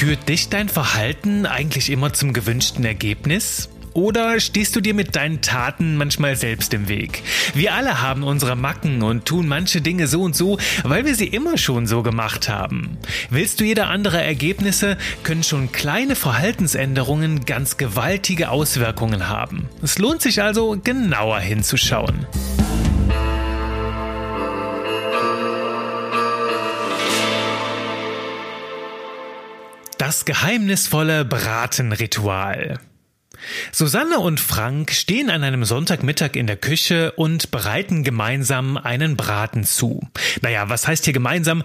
Führt dich dein Verhalten eigentlich immer zum gewünschten Ergebnis? Oder stehst du dir mit deinen Taten manchmal selbst im Weg? Wir alle haben unsere Macken und tun manche Dinge so und so, weil wir sie immer schon so gemacht haben. Willst du jeder andere Ergebnisse, können schon kleine Verhaltensänderungen ganz gewaltige Auswirkungen haben. Es lohnt sich also genauer hinzuschauen. Das geheimnisvolle Bratenritual. Susanne und Frank stehen an einem Sonntagmittag in der Küche und bereiten gemeinsam einen Braten zu. Naja, was heißt hier gemeinsam?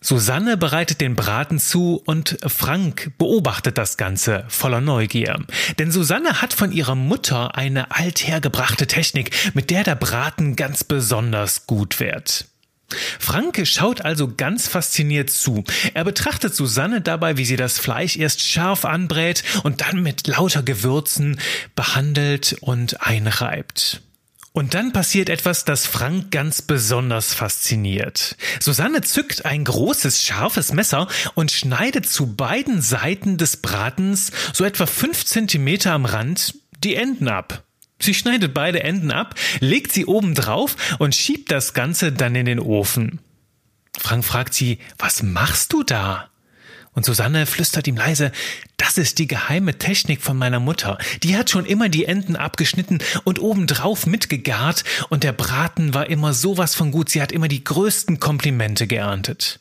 Susanne bereitet den Braten zu und Frank beobachtet das Ganze voller Neugier. Denn Susanne hat von ihrer Mutter eine althergebrachte Technik, mit der der Braten ganz besonders gut wird. Franke schaut also ganz fasziniert zu. Er betrachtet Susanne dabei, wie sie das Fleisch erst scharf anbrät und dann mit lauter Gewürzen behandelt und einreibt. Und dann passiert etwas, das Frank ganz besonders fasziniert. Susanne zückt ein großes, scharfes Messer und schneidet zu beiden Seiten des Bratens so etwa fünf Zentimeter am Rand die Enden ab. Sie schneidet beide Enden ab, legt sie oben drauf und schiebt das Ganze dann in den Ofen. Frank fragt sie, was machst du da? Und Susanne flüstert ihm leise, das ist die geheime Technik von meiner Mutter. Die hat schon immer die Enden abgeschnitten und obendrauf mitgegart und der Braten war immer sowas von gut. Sie hat immer die größten Komplimente geerntet.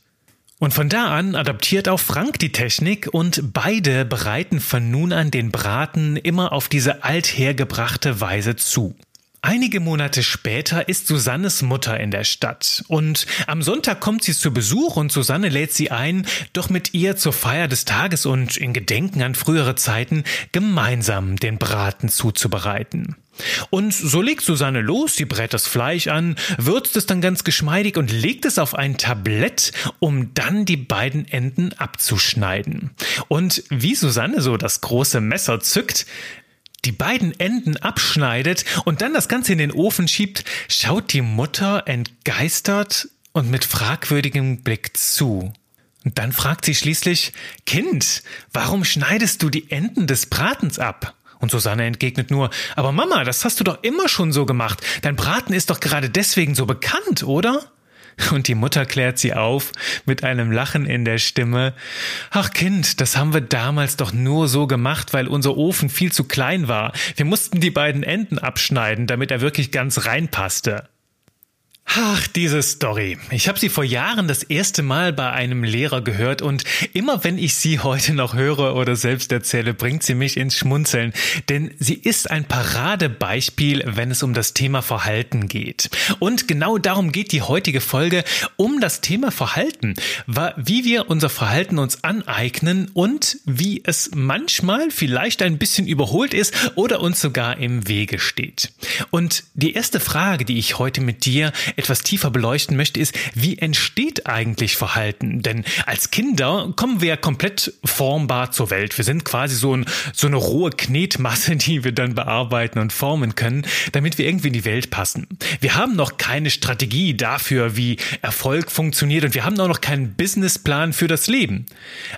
Und von da an adaptiert auch Frank die Technik und beide bereiten von nun an den Braten immer auf diese althergebrachte Weise zu. Einige Monate später ist Susannes Mutter in der Stadt und am Sonntag kommt sie zu Besuch und Susanne lädt sie ein, doch mit ihr zur Feier des Tages und in Gedenken an frühere Zeiten gemeinsam den Braten zuzubereiten. Und so legt Susanne los, sie brät das Fleisch an, würzt es dann ganz geschmeidig und legt es auf ein Tablett, um dann die beiden Enden abzuschneiden. Und wie Susanne so das große Messer zückt, die beiden Enden abschneidet und dann das Ganze in den Ofen schiebt, schaut die Mutter entgeistert und mit fragwürdigem Blick zu. Und dann fragt sie schließlich, Kind, warum schneidest du die Enden des Bratens ab? Und Susanne entgegnet nur, aber Mama, das hast du doch immer schon so gemacht. Dein Braten ist doch gerade deswegen so bekannt, oder? Und die Mutter klärt sie auf mit einem Lachen in der Stimme. Ach Kind, das haben wir damals doch nur so gemacht, weil unser Ofen viel zu klein war. Wir mussten die beiden Enden abschneiden, damit er wirklich ganz reinpasste. Ach, diese Story. Ich habe sie vor Jahren das erste Mal bei einem Lehrer gehört und immer wenn ich sie heute noch höre oder selbst erzähle, bringt sie mich ins Schmunzeln, denn sie ist ein Paradebeispiel, wenn es um das Thema Verhalten geht. Und genau darum geht die heutige Folge, um das Thema Verhalten, wie wir unser Verhalten uns aneignen und wie es manchmal vielleicht ein bisschen überholt ist oder uns sogar im Wege steht. Und die erste Frage, die ich heute mit dir etwas tiefer beleuchten möchte, ist, wie entsteht eigentlich Verhalten? Denn als Kinder kommen wir ja komplett formbar zur Welt. Wir sind quasi so, ein, so eine rohe Knetmasse, die wir dann bearbeiten und formen können, damit wir irgendwie in die Welt passen. Wir haben noch keine Strategie dafür, wie Erfolg funktioniert und wir haben auch noch keinen Businessplan für das Leben.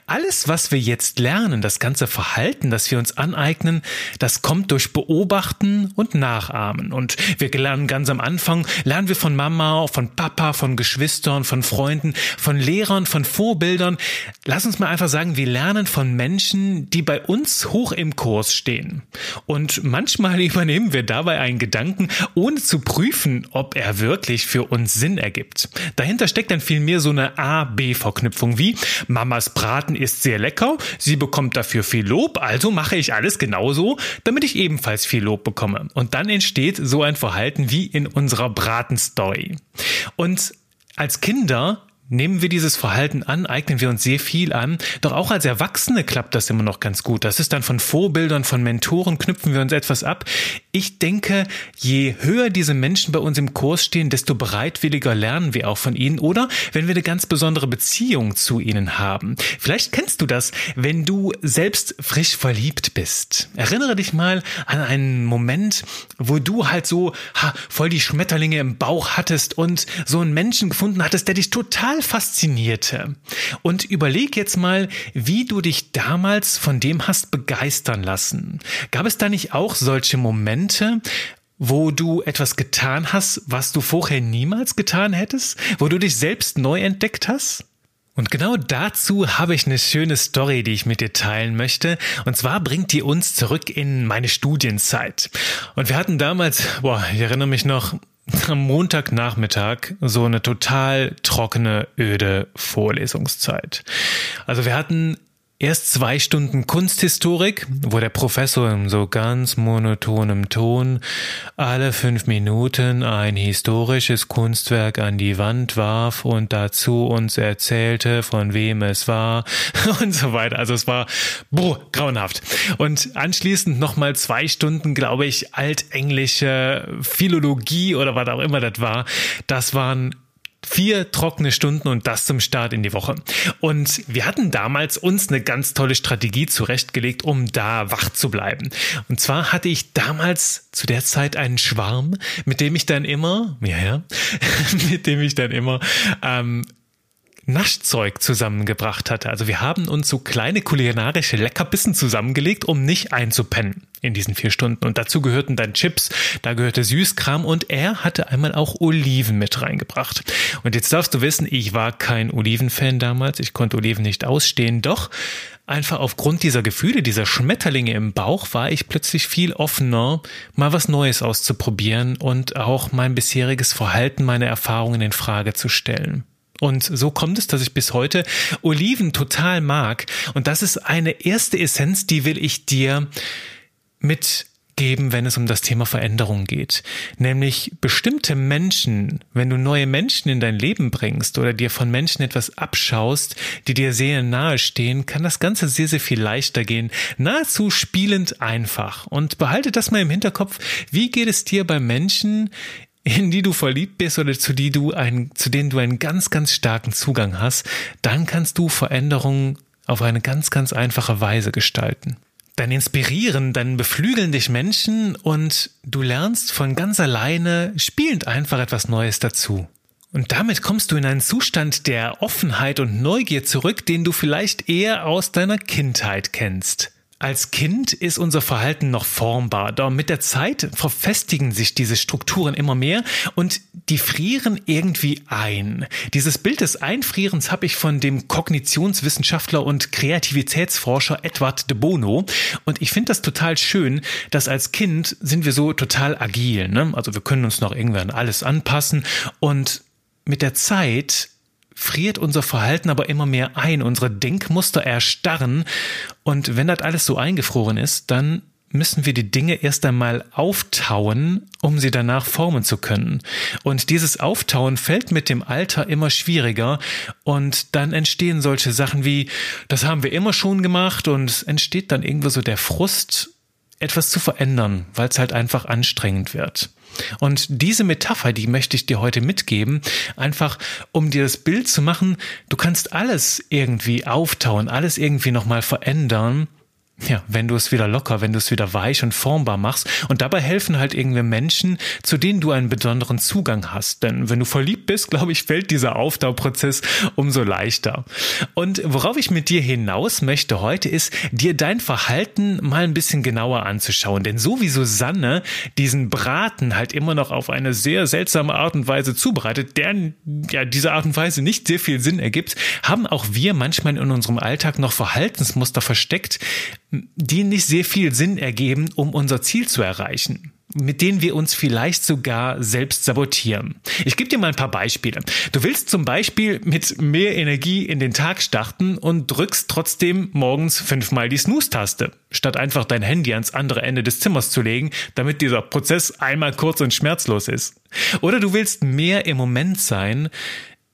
Alles, was wir jetzt lernen, das ganze Verhalten, das wir uns aneignen, das kommt durch Beobachten und Nachahmen. Und wir lernen ganz am Anfang, lernen wir von Mama Mama, von Papa, von Geschwistern, von Freunden, von Lehrern, von Vorbildern. Lass uns mal einfach sagen, wir lernen von Menschen, die bei uns hoch im Kurs stehen. Und manchmal übernehmen wir dabei einen Gedanken, ohne zu prüfen, ob er wirklich für uns Sinn ergibt. Dahinter steckt dann vielmehr so eine A-B-Verknüpfung wie Mamas Braten ist sehr lecker, sie bekommt dafür viel Lob, also mache ich alles genauso, damit ich ebenfalls viel Lob bekomme. Und dann entsteht so ein Verhalten wie in unserer Bratenstory. Und als Kinder nehmen wir dieses Verhalten an, eignen wir uns sehr viel an. Doch auch als Erwachsene klappt das immer noch ganz gut. Das ist dann von Vorbildern, von Mentoren knüpfen wir uns etwas ab. Ich denke, je höher diese Menschen bei uns im Kurs stehen, desto bereitwilliger lernen wir auch von ihnen oder wenn wir eine ganz besondere Beziehung zu ihnen haben. Vielleicht kennst du das, wenn du selbst frisch verliebt bist. Erinnere dich mal an einen Moment, wo du halt so ha, voll die Schmetterlinge im Bauch hattest und so einen Menschen gefunden hattest, der dich total total faszinierte. Und überleg jetzt mal, wie du dich damals von dem hast begeistern lassen. Gab es da nicht auch solche Momente, wo du etwas getan hast, was du vorher niemals getan hättest? Wo du dich selbst neu entdeckt hast? Und genau dazu habe ich eine schöne Story, die ich mit dir teilen möchte. Und zwar bringt die uns zurück in meine Studienzeit. Und wir hatten damals, boah, ich erinnere mich noch, am Montagnachmittag so eine total trockene, öde Vorlesungszeit. Also wir hatten Erst zwei Stunden Kunsthistorik, wo der Professor in so ganz monotonem Ton alle fünf Minuten ein historisches Kunstwerk an die Wand warf und dazu uns erzählte, von wem es war und so weiter. Also es war boah, grauenhaft. Und anschließend nochmal zwei Stunden, glaube ich, altenglische Philologie oder was auch immer das war. Das waren vier trockene Stunden und das zum Start in die Woche. Und wir hatten damals uns eine ganz tolle Strategie zurechtgelegt, um da wach zu bleiben. Und zwar hatte ich damals zu der Zeit einen Schwarm, mit dem ich dann immer, ja, ja, mit dem ich dann immer ähm, Naschzeug zusammengebracht hatte. Also wir haben uns so kleine kulinarische Leckerbissen zusammengelegt, um nicht einzupennen in diesen vier Stunden. Und dazu gehörten dann Chips, da gehörte Süßkram und er hatte einmal auch Oliven mit reingebracht. Und jetzt darfst du wissen, ich war kein Olivenfan damals, ich konnte Oliven nicht ausstehen, doch einfach aufgrund dieser Gefühle, dieser Schmetterlinge im Bauch, war ich plötzlich viel offener, mal was Neues auszuprobieren und auch mein bisheriges Verhalten, meine Erfahrungen in Frage zu stellen. Und so kommt es, dass ich bis heute Oliven total mag. Und das ist eine erste Essenz, die will ich dir mitgeben, wenn es um das Thema Veränderung geht. Nämlich bestimmte Menschen, wenn du neue Menschen in dein Leben bringst oder dir von Menschen etwas abschaust, die dir sehr nahe stehen, kann das Ganze sehr, sehr viel leichter gehen. Nahezu spielend einfach. Und behalte das mal im Hinterkopf. Wie geht es dir bei Menschen, in die du verliebt bist oder zu, die du ein, zu denen du einen ganz, ganz starken Zugang hast, dann kannst du Veränderungen auf eine ganz, ganz einfache Weise gestalten. Dann inspirieren, dann beflügeln dich Menschen und du lernst von ganz alleine spielend einfach etwas Neues dazu. Und damit kommst du in einen Zustand der Offenheit und Neugier zurück, den du vielleicht eher aus deiner Kindheit kennst. Als Kind ist unser Verhalten noch formbar, doch mit der Zeit verfestigen sich diese Strukturen immer mehr und die frieren irgendwie ein. Dieses Bild des Einfrierens habe ich von dem Kognitionswissenschaftler und Kreativitätsforscher Edward de Bono und ich finde das total schön, dass als Kind sind wir so total agil, ne? also wir können uns noch irgendwie an alles anpassen und mit der Zeit friert unser Verhalten aber immer mehr ein, unsere Denkmuster erstarren. Und wenn das alles so eingefroren ist, dann müssen wir die Dinge erst einmal auftauen, um sie danach formen zu können. Und dieses Auftauen fällt mit dem Alter immer schwieriger. Und dann entstehen solche Sachen wie, das haben wir immer schon gemacht. Und entsteht dann irgendwo so der Frust, etwas zu verändern, weil es halt einfach anstrengend wird. Und diese Metapher, die möchte ich dir heute mitgeben, einfach um dir das Bild zu machen, du kannst alles irgendwie auftauen, alles irgendwie nochmal verändern ja, wenn du es wieder locker, wenn du es wieder weich und formbar machst. Und dabei helfen halt irgendwie Menschen, zu denen du einen besonderen Zugang hast. Denn wenn du verliebt bist, glaube ich, fällt dieser Aufbauprozess umso leichter. Und worauf ich mit dir hinaus möchte heute ist, dir dein Verhalten mal ein bisschen genauer anzuschauen. Denn so wie Susanne diesen Braten halt immer noch auf eine sehr seltsame Art und Weise zubereitet, der ja diese Art und Weise nicht sehr viel Sinn ergibt, haben auch wir manchmal in unserem Alltag noch Verhaltensmuster versteckt, die nicht sehr viel Sinn ergeben, um unser Ziel zu erreichen mit denen wir uns vielleicht sogar selbst sabotieren. Ich gebe dir mal ein paar Beispiele. Du willst zum Beispiel mit mehr Energie in den Tag starten und drückst trotzdem morgens fünfmal die Snooze-Taste, statt einfach dein Handy ans andere Ende des Zimmers zu legen, damit dieser Prozess einmal kurz und schmerzlos ist. Oder du willst mehr im Moment sein,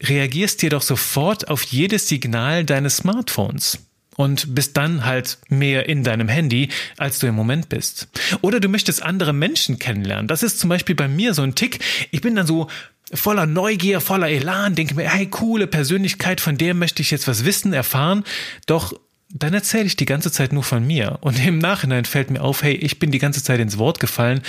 reagierst jedoch sofort auf jedes Signal deines Smartphones und bist dann halt mehr in deinem Handy, als du im Moment bist. Oder du möchtest andere Menschen kennenlernen. Das ist zum Beispiel bei mir so ein Tick. Ich bin dann so voller Neugier, voller Elan, denke mir, hey, coole Persönlichkeit, von der möchte ich jetzt was wissen, erfahren. Doch dann erzähle ich die ganze Zeit nur von mir. Und im Nachhinein fällt mir auf, hey, ich bin die ganze Zeit ins Wort gefallen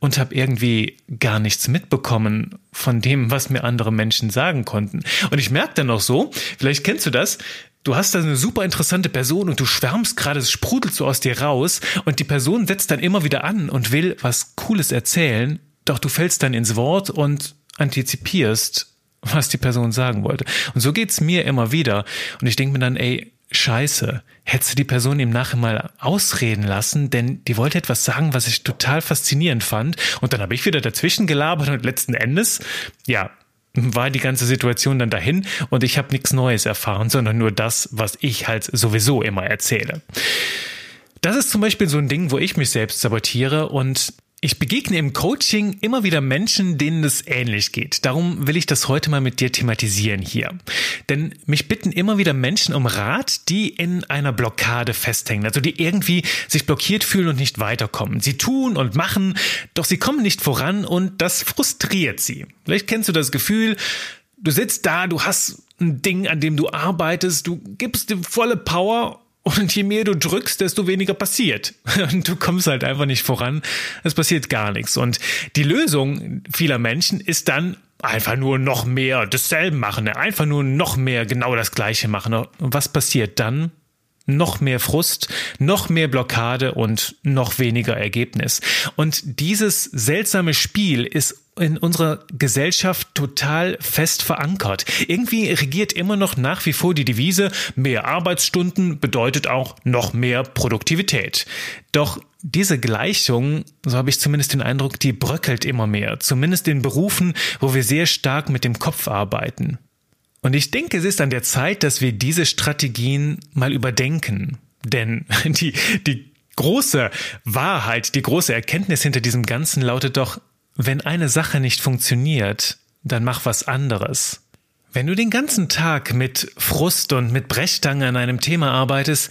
und habe irgendwie gar nichts mitbekommen von dem, was mir andere Menschen sagen konnten. Und ich merke dann auch so, vielleicht kennst du das, du hast da eine super interessante Person und du schwärmst gerade, es sprudelt so aus dir raus und die Person setzt dann immer wieder an und will was Cooles erzählen, doch du fällst dann ins Wort und antizipierst, was die Person sagen wollte. Und so geht's mir immer wieder. Und ich denke mir dann, ey, scheiße, hättest du die Person im Nachhinein mal ausreden lassen, denn die wollte etwas sagen, was ich total faszinierend fand. Und dann habe ich wieder dazwischen gelabert und letzten Endes, ja, war die ganze Situation dann dahin und ich habe nichts Neues erfahren, sondern nur das, was ich halt sowieso immer erzähle. Das ist zum Beispiel so ein Ding, wo ich mich selbst sabotiere und ich begegne im Coaching immer wieder Menschen, denen es ähnlich geht. Darum will ich das heute mal mit dir thematisieren hier. Denn mich bitten immer wieder Menschen um Rat, die in einer Blockade festhängen, also die irgendwie sich blockiert fühlen und nicht weiterkommen. Sie tun und machen, doch sie kommen nicht voran und das frustriert sie. Vielleicht kennst du das Gefühl, du sitzt da, du hast ein Ding, an dem du arbeitest, du gibst dir volle Power und je mehr du drückst, desto weniger passiert. Und du kommst halt einfach nicht voran. Es passiert gar nichts. Und die Lösung vieler Menschen ist dann einfach nur noch mehr dasselbe machen. Einfach nur noch mehr genau das Gleiche machen. Und was passiert dann? noch mehr Frust, noch mehr Blockade und noch weniger Ergebnis. Und dieses seltsame Spiel ist in unserer Gesellschaft total fest verankert. Irgendwie regiert immer noch nach wie vor die Devise, mehr Arbeitsstunden bedeutet auch noch mehr Produktivität. Doch diese Gleichung, so habe ich zumindest den Eindruck, die bröckelt immer mehr, zumindest in Berufen, wo wir sehr stark mit dem Kopf arbeiten. Und ich denke, es ist an der Zeit, dass wir diese Strategien mal überdenken. Denn die, die große Wahrheit, die große Erkenntnis hinter diesem Ganzen lautet doch, wenn eine Sache nicht funktioniert, dann mach was anderes. Wenn du den ganzen Tag mit Frust und mit Brechstange an einem Thema arbeitest,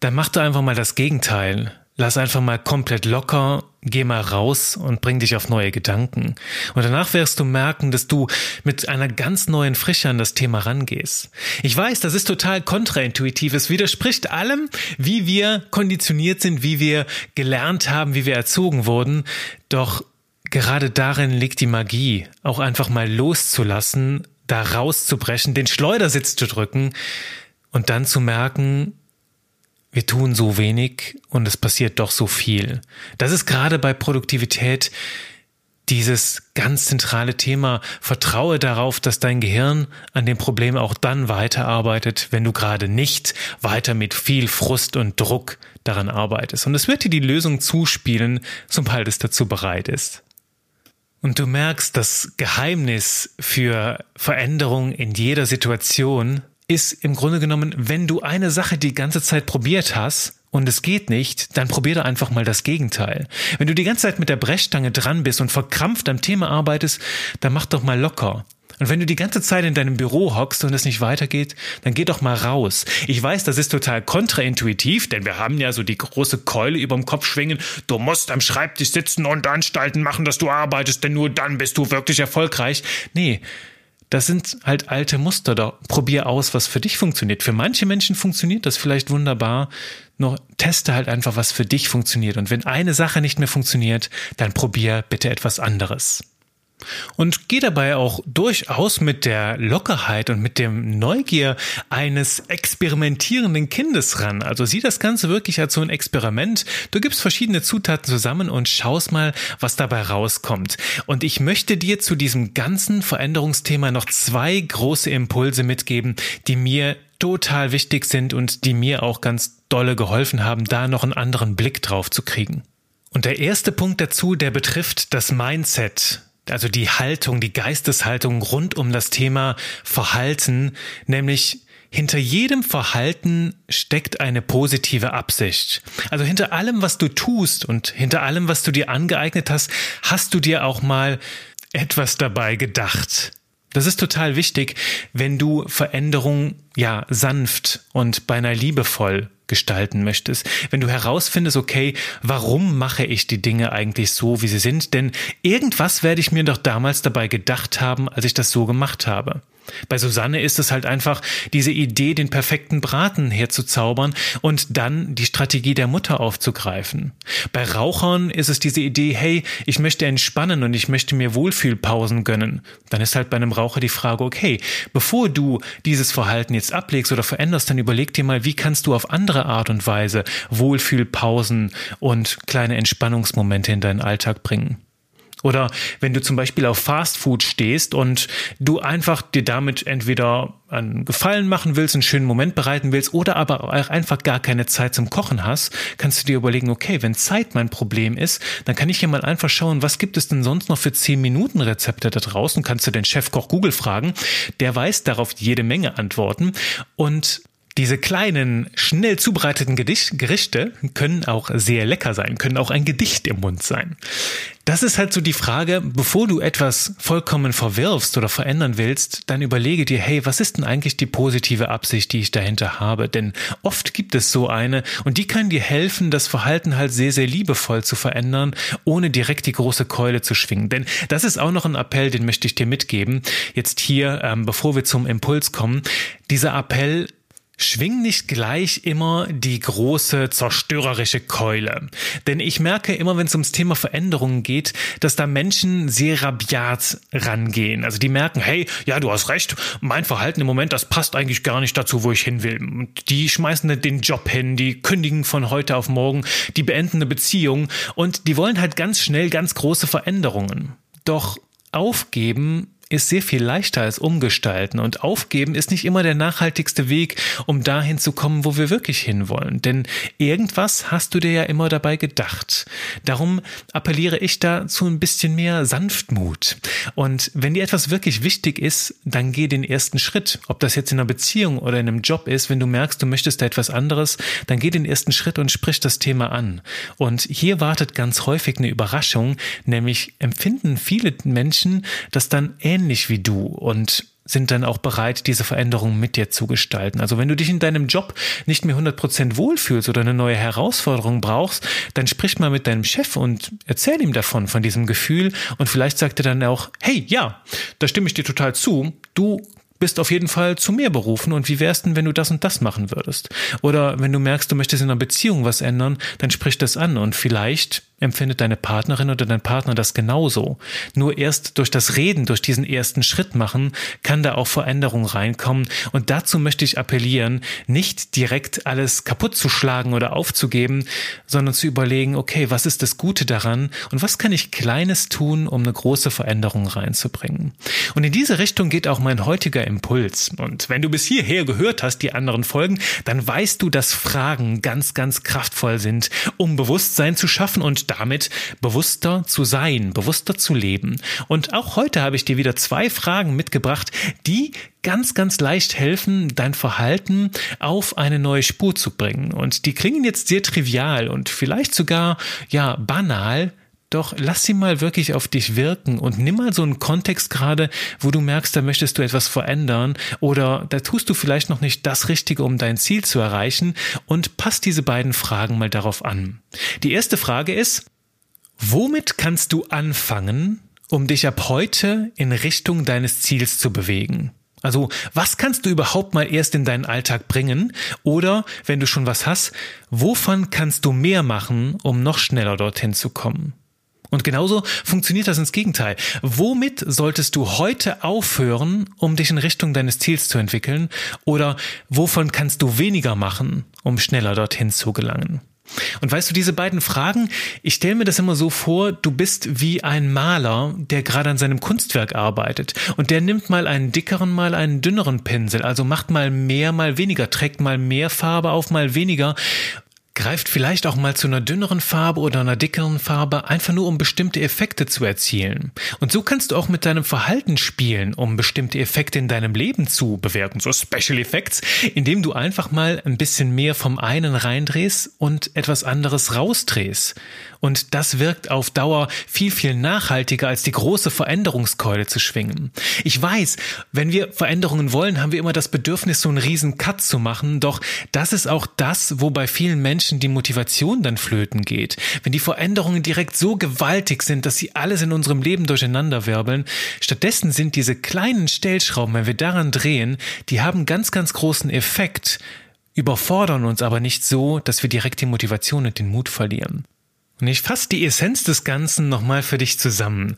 dann mach du einfach mal das Gegenteil. Lass einfach mal komplett locker, geh mal raus und bring dich auf neue Gedanken. Und danach wirst du merken, dass du mit einer ganz neuen Frische an das Thema rangehst. Ich weiß, das ist total kontraintuitiv. Es widerspricht allem, wie wir konditioniert sind, wie wir gelernt haben, wie wir erzogen wurden. Doch gerade darin liegt die Magie, auch einfach mal loszulassen, da rauszubrechen, den Schleudersitz zu drücken und dann zu merken, wir tun so wenig und es passiert doch so viel. Das ist gerade bei Produktivität dieses ganz zentrale Thema. Vertraue darauf, dass dein Gehirn an dem Problem auch dann weiterarbeitet, wenn du gerade nicht weiter mit viel Frust und Druck daran arbeitest. Und es wird dir die Lösung zuspielen, sobald es dazu bereit ist. Und du merkst, das Geheimnis für Veränderung in jeder Situation ist im Grunde genommen, wenn du eine Sache die ganze Zeit probiert hast und es geht nicht, dann probier doch einfach mal das Gegenteil. Wenn du die ganze Zeit mit der Brechstange dran bist und verkrampft am Thema arbeitest, dann mach doch mal locker. Und wenn du die ganze Zeit in deinem Büro hockst und es nicht weitergeht, dann geh doch mal raus. Ich weiß, das ist total kontraintuitiv, denn wir haben ja so die große Keule überm Kopf schwingen. Du musst am Schreibtisch sitzen und Anstalten machen, dass du arbeitest, denn nur dann bist du wirklich erfolgreich. Nee, das sind halt alte Muster da. Probier aus, was für dich funktioniert. Für manche Menschen funktioniert das vielleicht wunderbar. Nur teste halt einfach, was für dich funktioniert. Und wenn eine Sache nicht mehr funktioniert, dann probier bitte etwas anderes. Und geh dabei auch durchaus mit der Lockerheit und mit dem Neugier eines experimentierenden Kindes ran. Also sieh das Ganze wirklich als so ein Experiment. Du gibst verschiedene Zutaten zusammen und schaust mal, was dabei rauskommt. Und ich möchte dir zu diesem ganzen Veränderungsthema noch zwei große Impulse mitgeben, die mir total wichtig sind und die mir auch ganz dolle geholfen haben, da noch einen anderen Blick drauf zu kriegen. Und der erste Punkt dazu, der betrifft das Mindset also die Haltung, die Geisteshaltung rund um das Thema Verhalten, nämlich hinter jedem Verhalten steckt eine positive Absicht. Also hinter allem, was du tust und hinter allem, was du dir angeeignet hast, hast du dir auch mal etwas dabei gedacht. Das ist total wichtig, wenn du Veränderung ja sanft und beinahe liebevoll gestalten möchtest. Wenn du herausfindest, okay, warum mache ich die Dinge eigentlich so, wie sie sind? Denn irgendwas werde ich mir doch damals dabei gedacht haben, als ich das so gemacht habe. Bei Susanne ist es halt einfach diese Idee, den perfekten Braten herzuzaubern und dann die Strategie der Mutter aufzugreifen. Bei Rauchern ist es diese Idee, hey, ich möchte entspannen und ich möchte mir Wohlfühlpausen gönnen. Dann ist halt bei einem Raucher die Frage, okay, bevor du dieses Verhalten jetzt ablegst oder veränderst, dann überleg dir mal, wie kannst du auf andere Art und Weise Wohlfühlpausen und kleine Entspannungsmomente in deinen Alltag bringen. Oder wenn du zum Beispiel auf Fast Food stehst und du einfach dir damit entweder einen Gefallen machen willst, einen schönen Moment bereiten willst oder aber auch einfach gar keine Zeit zum Kochen hast, kannst du dir überlegen, okay, wenn Zeit mein Problem ist, dann kann ich hier mal einfach schauen, was gibt es denn sonst noch für 10 Minuten Rezepte da draußen? Kannst du den Chefkoch Google fragen. Der weiß darauf jede Menge Antworten und diese kleinen, schnell zubereiteten Gerichte können auch sehr lecker sein, können auch ein Gedicht im Mund sein. Das ist halt so die Frage, bevor du etwas vollkommen verwirfst oder verändern willst, dann überlege dir, hey, was ist denn eigentlich die positive Absicht, die ich dahinter habe? Denn oft gibt es so eine und die kann dir helfen, das Verhalten halt sehr, sehr liebevoll zu verändern, ohne direkt die große Keule zu schwingen. Denn das ist auch noch ein Appell, den möchte ich dir mitgeben. Jetzt hier, ähm, bevor wir zum Impuls kommen. Dieser Appell Schwing nicht gleich immer die große zerstörerische Keule. Denn ich merke immer, wenn es ums Thema Veränderungen geht, dass da Menschen sehr rabiat rangehen. Also die merken, hey, ja, du hast recht, mein Verhalten im Moment, das passt eigentlich gar nicht dazu, wo ich hin will. Und die schmeißen den Job hin, die kündigen von heute auf morgen, die beenden eine Beziehung und die wollen halt ganz schnell ganz große Veränderungen. Doch aufgeben ist sehr viel leichter als umgestalten und aufgeben ist nicht immer der nachhaltigste Weg, um dahin zu kommen, wo wir wirklich hinwollen. Denn irgendwas hast du dir ja immer dabei gedacht. Darum appelliere ich da zu ein bisschen mehr Sanftmut. Und wenn dir etwas wirklich wichtig ist, dann geh den ersten Schritt. Ob das jetzt in einer Beziehung oder in einem Job ist, wenn du merkst, du möchtest da etwas anderes, dann geh den ersten Schritt und sprich das Thema an. Und hier wartet ganz häufig eine Überraschung, nämlich empfinden viele Menschen das dann ähnlich ähnlich wie du und sind dann auch bereit, diese Veränderungen mit dir zu gestalten. Also wenn du dich in deinem Job nicht mehr 100% wohlfühlst oder eine neue Herausforderung brauchst, dann sprich mal mit deinem Chef und erzähl ihm davon, von diesem Gefühl und vielleicht sagt er dann auch, hey, ja, da stimme ich dir total zu, du bist auf jeden Fall zu mehr berufen und wie wär's denn, wenn du das und das machen würdest? Oder wenn du merkst, du möchtest in einer Beziehung was ändern, dann sprich das an und vielleicht empfindet deine Partnerin oder dein Partner das genauso. Nur erst durch das Reden, durch diesen ersten Schritt machen, kann da auch Veränderung reinkommen. Und dazu möchte ich appellieren, nicht direkt alles kaputt zu schlagen oder aufzugeben, sondern zu überlegen, okay, was ist das Gute daran und was kann ich Kleines tun, um eine große Veränderung reinzubringen. Und in diese Richtung geht auch mein heutiger Impuls. Und wenn du bis hierher gehört hast, die anderen Folgen, dann weißt du, dass Fragen ganz, ganz kraftvoll sind, um Bewusstsein zu schaffen und damit bewusster zu sein, bewusster zu leben. Und auch heute habe ich dir wieder zwei Fragen mitgebracht, die ganz, ganz leicht helfen, dein Verhalten auf eine neue Spur zu bringen. Und die klingen jetzt sehr trivial und vielleicht sogar, ja, banal, doch lass sie mal wirklich auf dich wirken und nimm mal so einen Kontext gerade, wo du merkst, da möchtest du etwas verändern oder da tust du vielleicht noch nicht das Richtige, um dein Ziel zu erreichen und pass diese beiden Fragen mal darauf an. Die erste Frage ist, womit kannst du anfangen, um dich ab heute in Richtung deines Ziels zu bewegen? Also, was kannst du überhaupt mal erst in deinen Alltag bringen? Oder, wenn du schon was hast, wovon kannst du mehr machen, um noch schneller dorthin zu kommen? Und genauso funktioniert das ins Gegenteil. Womit solltest du heute aufhören, um dich in Richtung deines Ziels zu entwickeln? Oder wovon kannst du weniger machen, um schneller dorthin zu gelangen? Und weißt du, diese beiden Fragen, ich stelle mir das immer so vor, du bist wie ein Maler, der gerade an seinem Kunstwerk arbeitet und der nimmt mal einen dickeren, mal einen dünneren Pinsel, also macht mal mehr, mal weniger, trägt mal mehr Farbe auf, mal weniger greift vielleicht auch mal zu einer dünneren Farbe oder einer dickeren Farbe, einfach nur um bestimmte Effekte zu erzielen. Und so kannst du auch mit deinem Verhalten spielen, um bestimmte Effekte in deinem Leben zu bewirken, so Special Effects, indem du einfach mal ein bisschen mehr vom einen reindrehst und etwas anderes rausdrehst. Und das wirkt auf Dauer viel, viel nachhaltiger, als die große Veränderungskeule zu schwingen. Ich weiß, wenn wir Veränderungen wollen, haben wir immer das Bedürfnis, so einen riesen Cut zu machen. Doch das ist auch das, wo bei vielen Menschen die Motivation dann flöten geht. Wenn die Veränderungen direkt so gewaltig sind, dass sie alles in unserem Leben durcheinanderwirbeln. Stattdessen sind diese kleinen Stellschrauben, wenn wir daran drehen, die haben ganz, ganz großen Effekt, überfordern uns aber nicht so, dass wir direkt die Motivation und den Mut verlieren. Und ich fasse die Essenz des Ganzen nochmal für dich zusammen.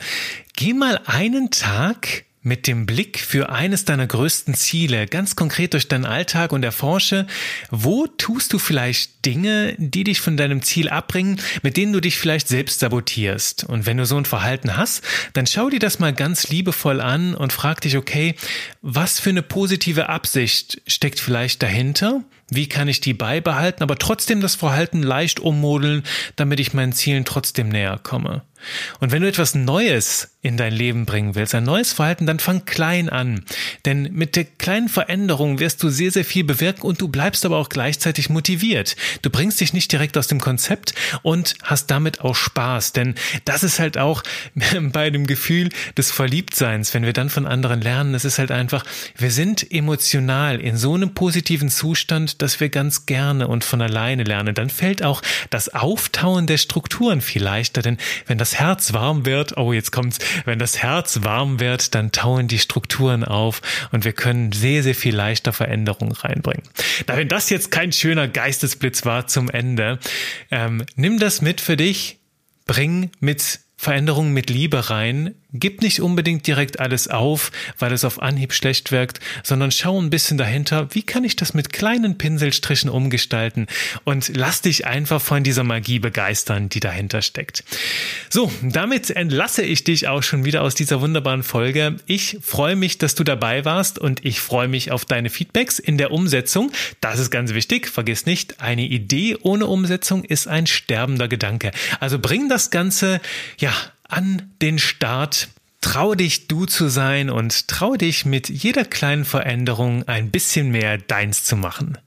Geh mal einen Tag mit dem Blick für eines deiner größten Ziele ganz konkret durch deinen Alltag und erforsche, wo tust du vielleicht Dinge, die dich von deinem Ziel abbringen, mit denen du dich vielleicht selbst sabotierst. Und wenn du so ein Verhalten hast, dann schau dir das mal ganz liebevoll an und frag dich, okay, was für eine positive Absicht steckt vielleicht dahinter? Wie kann ich die beibehalten, aber trotzdem das Verhalten leicht ummodeln, damit ich meinen Zielen trotzdem näher komme? Und wenn du etwas Neues in dein Leben bringen willst, ein neues Verhalten, dann fang klein an. Denn mit der kleinen Veränderung wirst du sehr, sehr viel bewirken und du bleibst aber auch gleichzeitig motiviert. Du bringst dich nicht direkt aus dem Konzept und hast damit auch Spaß. Denn das ist halt auch bei dem Gefühl des Verliebtseins, wenn wir dann von anderen lernen, es ist halt einfach, wir sind emotional in so einem positiven Zustand, dass wir ganz gerne und von alleine lernen. Dann fällt auch das Auftauen der Strukturen viel leichter, denn wenn das Herz warm wird, oh, jetzt kommt's, wenn das Herz warm wird, dann tauen die Strukturen auf und wir können sehr, sehr viel leichter Veränderungen reinbringen. Na, wenn das jetzt kein schöner Geistesblitz war zum Ende, ähm, nimm das mit für dich, bring mit Veränderungen mit Liebe rein, Gib nicht unbedingt direkt alles auf, weil es auf Anhieb schlecht wirkt, sondern schau ein bisschen dahinter, wie kann ich das mit kleinen Pinselstrichen umgestalten und lass dich einfach von dieser Magie begeistern, die dahinter steckt. So, damit entlasse ich dich auch schon wieder aus dieser wunderbaren Folge. Ich freue mich, dass du dabei warst und ich freue mich auf deine Feedbacks in der Umsetzung. Das ist ganz wichtig. Vergiss nicht, eine Idee ohne Umsetzung ist ein sterbender Gedanke. Also bring das Ganze, ja, an den Start. Trau dich du zu sein und trau dich mit jeder kleinen Veränderung ein bisschen mehr deins zu machen.